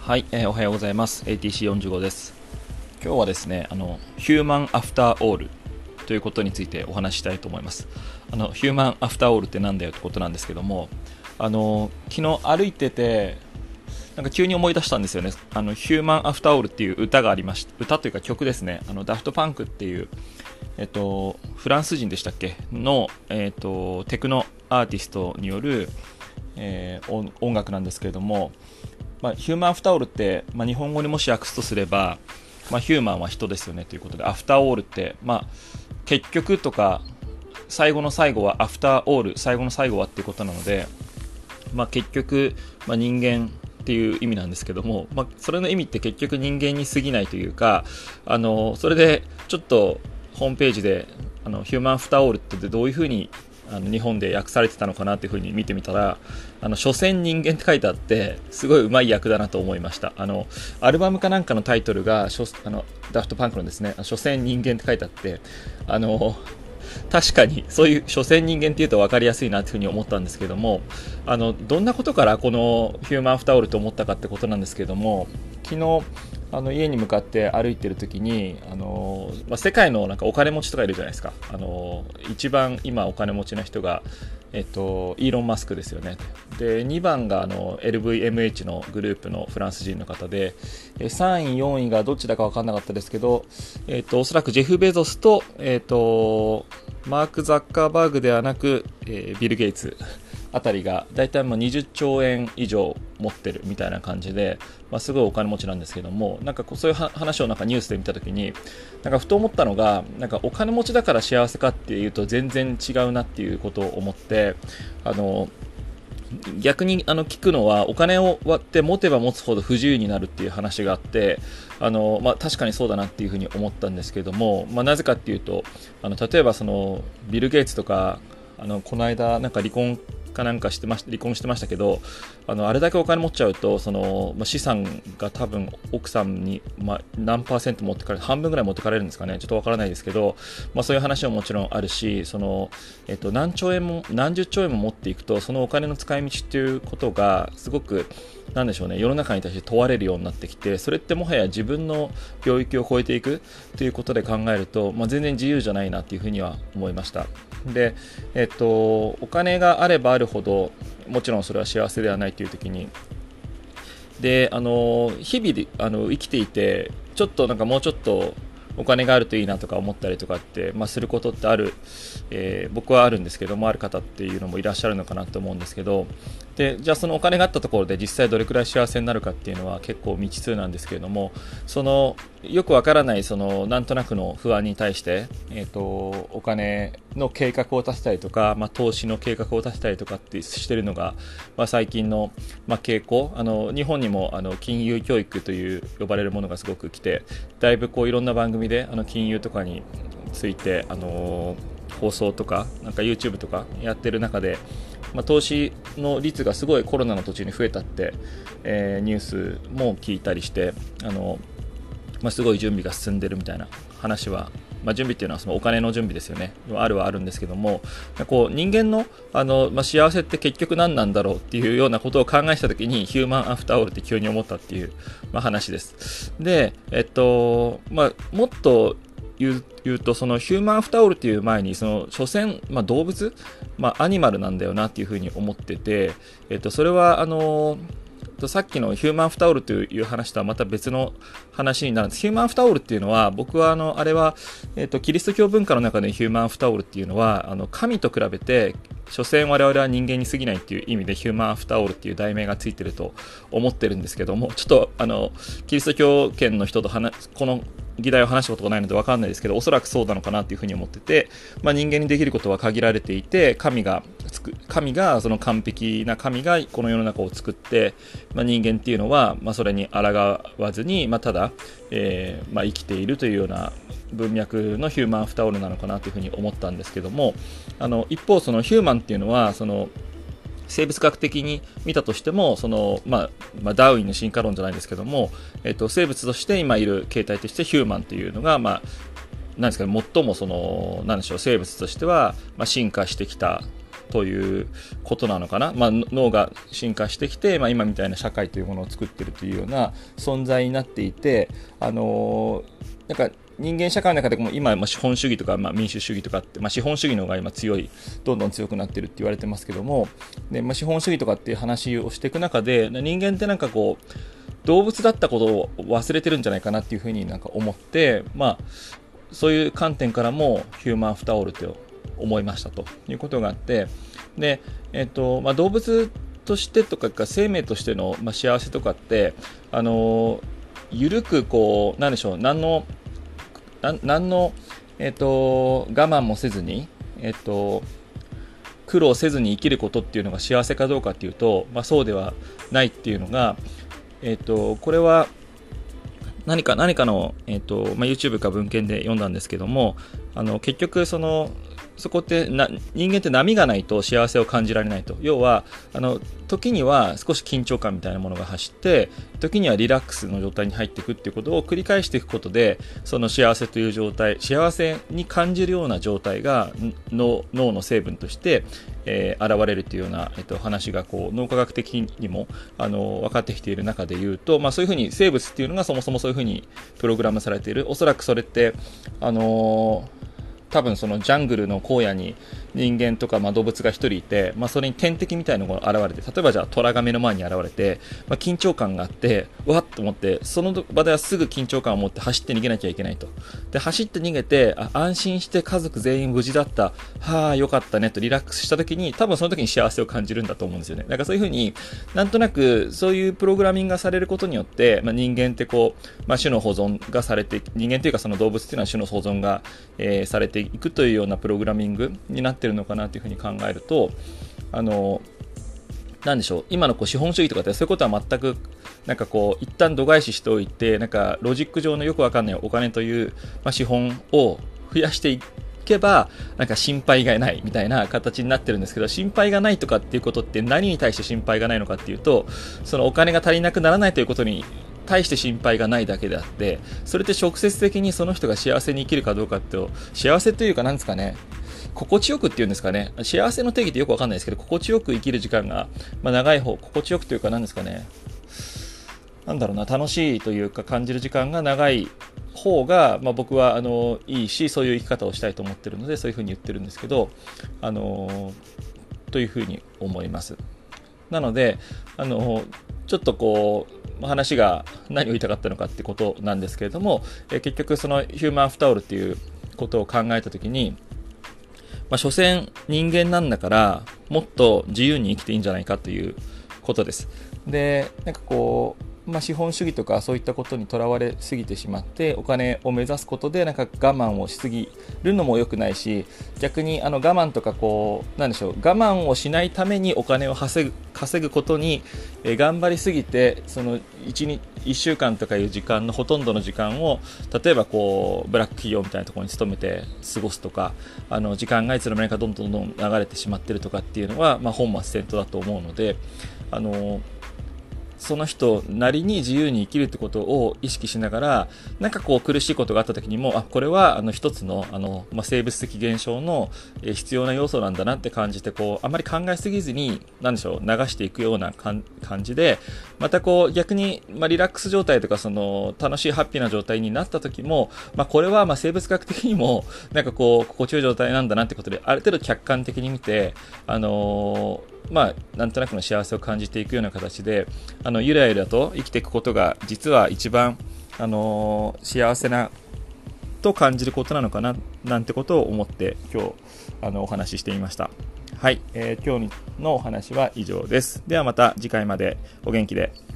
はい、えー、おはようございます。ATC45 です。今日はですねあのヒューマンアフターオールということについてお話ししたいと思います。あのヒューマンアフターオールってなんだよってことなんですけどもあの昨日歩いててなんか急に思い出したんですよね。あのヒューマンアフターオールっていう歌がありまし歌というか曲ですね。あのダフトパンクっていうえっと、フランス人でしたっけ？の、えっと、テクノアーティストによる、えー、音楽なんですけれども、まあ、ヒューマンアフターオールって、まあ、日本語にもし訳すとすれば、まあ、ヒューマンは人ですよねということでアフターオールって、まあ、結局とか最後の最後はアフターオール最後の最後はっていうことなので、まあ、結局、まあ、人間っていう意味なんですけども、まあ、それの意味って結局人間に過ぎないというかあのそれでちょっとホームページであのヒューマンアフターオールってどういうふうにあの日本で訳されてたのかなっていうふうに見てみたら、あの、所詮人間って書いてあって、すごいうまい訳だなと思いました。あの、アルバムかなんかのタイトルが、あの、ダフトパンクのですね、所詮人間って書いてあって、あの、確かにそういう所詮人間っていうと分かりやすいなっていうふうに思ったんですけどもあのどんなことからこのヒューマンアフタオルと思ったかってことなんですけども昨日あの家に向かって歩いてる時にあの、まあ、世界のなんかお金持ちとかいるじゃないですか。あの一番今お金持ちの人が、えっと、イーロン・マスクですよね。で2番があの LVMH のグループのフランス人の方で3位4位がどっちだか分かんなかったですけど、えっと、おそらくジェフ・ベゾスと、えっと、マーク・ザッカーバーグではなく、えー、ビル・ゲイツ。あたりが大体もう20兆円以上持ってるみたいな感じで、まあ、すごいお金持ちなんですけどもなんかそういう話をなんかニュースで見た時になんかふと思ったのがなんかお金持ちだから幸せかっていうと全然違うなっていうことを思ってあの逆にあの聞くのはお金を割って持てば持つほど不自由になるっていう話があってあの、まあ、確かにそうだなっていうふうに思ったんですけども、まあ、なぜかっていうとあの例えばそのビル・ゲイツとかあのこの間なんか離婚かなんかしてまし離婚してましたけどあのあれだけお金持っちゃうとその、まあ、資産が多分奥さんに、まあ、何パーセント持ってかれ半分ぐらい持ってかれるんですかね。ちょっとわからないですけど、まあ、そういう話ももちろんあるしその、えっと、何兆円も何十兆円も持っていくとそのお金の使い道っていうことがすごくなんでしょうね世の中に対して問われるようになってきてそれってもはや自分の領域を超えていくということで考えると、まあ、全然自由じゃないなっていうふうには思いました。で、えっと、お金があればあるほどもちろんそれは幸せではないという時に。であの日々あの生きていてちょっとなんかもうちょっとお金があるといいなとか思ったりとかって、まあ、することってある、えー、僕はあるんですけどもある方っていうのもいらっしゃるのかなと思うんですけどでじゃあそのお金があったところで実際どれくらい幸せになるかっていうのは結構未知数なんですけれどもそのよくわからないそのなんとなくの不安に対して、えーと、お金の計画を立てたりとか、まあ、投資の計画を立てたりとかってしてるのが、まあ、最近の、まあ、傾向。あの日本にもあの金融教育という呼ばれるものがすごく来てだいぶこういろんな番組であの金融とかについてあの放送とかなんか YouTube とかやってる中でまあ、投資の率がすごいコロナの途中に増えたって、えー、ニュースも聞いたりしてあの、まあ、すごい準備が進んでるみたいな話は、まあ、準備っていうのはそのお金の準備ですよね。あるはあるんですけどもこう人間のあの、まあ、幸せって結局何なんだろうっていうようなことを考えた時にヒューマンアフターオールって急に思ったっていう、まあ、話です。でえっとまあ、もっと言うとそのヒューマンフタオルっていう前にその所詮、まあ、動物、まあ、アニマルなんだよなっていうふうに思ってて、えっと、それはあのさっきのヒューマンフタオルという話とはまた別の話になるんです。ヒューマンフタオルっていうのは、僕はあの、あれは、えっ、と、キリスト教文化の中でヒューマンフタオルっていうのは、あの、神と比べて、所詮我々は人間に過ぎないっていう意味でヒューマンアフターオールっていう題名がついてると思ってるんですけども、ちょっとあの、キリスト教圏の人と話、この議題を話したことがないので分かんないですけど、おそらくそうなのかなというふうに思ってて、まあ、人間にできることは限られていて、神が神が、その完璧な神がこの世の中を作って、まあ、人間っていうのは、まあ、それに抗わずに、まあ、ただ、えーまあ、生きているというような文脈のヒューマンフタオルなのかなというふうに思ったんですけども、あの一方、そのヒューマンっていうのは、その生物学的に見たとしてもその、まあ、まあ、ダーウィンの進化論じゃないですけども、えっと、生物として今いる形態としてヒューマンというのが、まあ、なんですかね、最もその、なんでしょう、生物としては、まあ、進化してきたということなのかな、まあ、脳が進化してきて、まあ、今みたいな社会というものを作っているというような存在になっていて、あのー、なんか人間社会の中でも今、ま、資本主義とか、ま、民主主義とかって、まあ、資本主義の方が今強いどんどん強くなってるって言われてますけどもで、まあ、資本主義とかっていう話をしていく中で人間ってなんかこう動物だったことを忘れてるんじゃないかなっていうふうになんか思って、まあ、そういう観点からもヒューマンフタオルって思いましたということがあってで、えっとまあ、動物としてとか生命としての、ま、幸せとかってあの緩くこうなんでしょう何の何の、えっ、と、我慢もせずに、えっ、と、苦労せずに生きることっていうのが幸せかどうかっていうと、まあ、そうではないっていうのが、えっ、と、これは何か何かの、えっとまあ、YouTube か文献で読んだんですけどもあの結局そのそこってな人間って波がないと幸せを感じられないと。要はあの時には少し緊張感みたいなものが走って時にはリラックスの状態に入っていくっていうことを繰り返していくことでその幸せという状態幸せに感じるような状態が脳の成分として、えー、現れるというような、えっと、話がこう脳科学的にもあの分かってきている中で言うと、まあ、そういうふうに生物っていうのがそもそもそういうふうにプログラムされている。おそらくそれってあのー多分そのジャングルの荒野に人間とかまあ動物が1人いて、まあ、それに天敵みたいなのが現れて例えばじゃあ虎が目の前に現れて、まあ、緊張感があってわっと思ってその場ではすぐ緊張感を持って走って逃げなきゃいけないと。で走って逃げてあ安心して家族全員無事だった。はあよかったねとリラックスした時に多分その時に幸せを感じるんだと思うんですよね。だからそういうふうになんとなくそういうプログラミングがされることによって、まあ、人間ってこう、まあ種の保存がされて人間というかその動物っていうのは種の保存が、えー、されていくというようなプログラミングになっててるのかなというふうに考えるとあのなんでしょう今のこう資本主義とかってそういうことは全くなんかこう一旦度外視しておいてなんかロジック上のよくわかんないお金という、まあ、資本を増やしていけばなんか心配がないみたいな形になってるんですけど心配がないとかっていうことって何に対して心配がないのかっていうとそのお金が足りなくならないということに対して心配がないだけであってそれって直接的にその人が幸せに生きるかどうかって幸せというかなんですかね心地よくっていうんですかね。幸せの定義ってよくわかんないですけど心地よく生きる時間が、まあ、長い方心地よくというか何ですかね。なんだろうな楽しいというか感じる時間が長い方が、まあ、僕はあのいいしそういう生き方をしたいと思ってるのでそういうふうに言ってるんですけどあのというふうに思います。なのであのちょっとこう話が何を言いたかったのかってことなんですけれども、え結局そのヒューマンアフタオルっていうことを考えた時に、まあ、所詮人間なんだからもっと自由に生きていいんじゃないかということです。で、なんかこう、まあ、資本主義とかそういったことにとらわれすぎてしまってお金を目指すことでなんか我慢をしすぎるのも良くないし逆にあの我慢とかこうなんでしょう我慢をしないためにお金を稼ぐ稼ぐことに、え頑張りすぎてその 1, 1週間とかいう時間のほとんどの時間を例えばこうブラック企業みたいなところに勤めて過ごすとかあの時間がいつの間にかどんどんどん流れてしまってるとかっていうのは、まあ、本末転倒だと思うのであのその人なりに自由に生きるってことを意識しながら、なんかこう苦しいことがあった時にも、あ、これはあの一つの、あの、まあ、生物的現象の、必要な要素なんだなって感じて、こう、あまり考えすぎずに、なんでしょう、流していくような感じで、またこう、逆に、まあ、リラックス状態とか、その、楽しいハッピーな状態になった時も、まあ、これはま生物学的にも、なんかこう、心地よい状態なんだなってことで、ある程度客観的に見て、あのーまあ、なんとなくの幸せを感じていくような形であのゆらゆらと生きていくことが実は一番、あのー、幸せなと感じることなのかななんてことを思って今日あのお話ししてみました。はい、えー、今日のお話は以上です。ではまた次回までお元気で。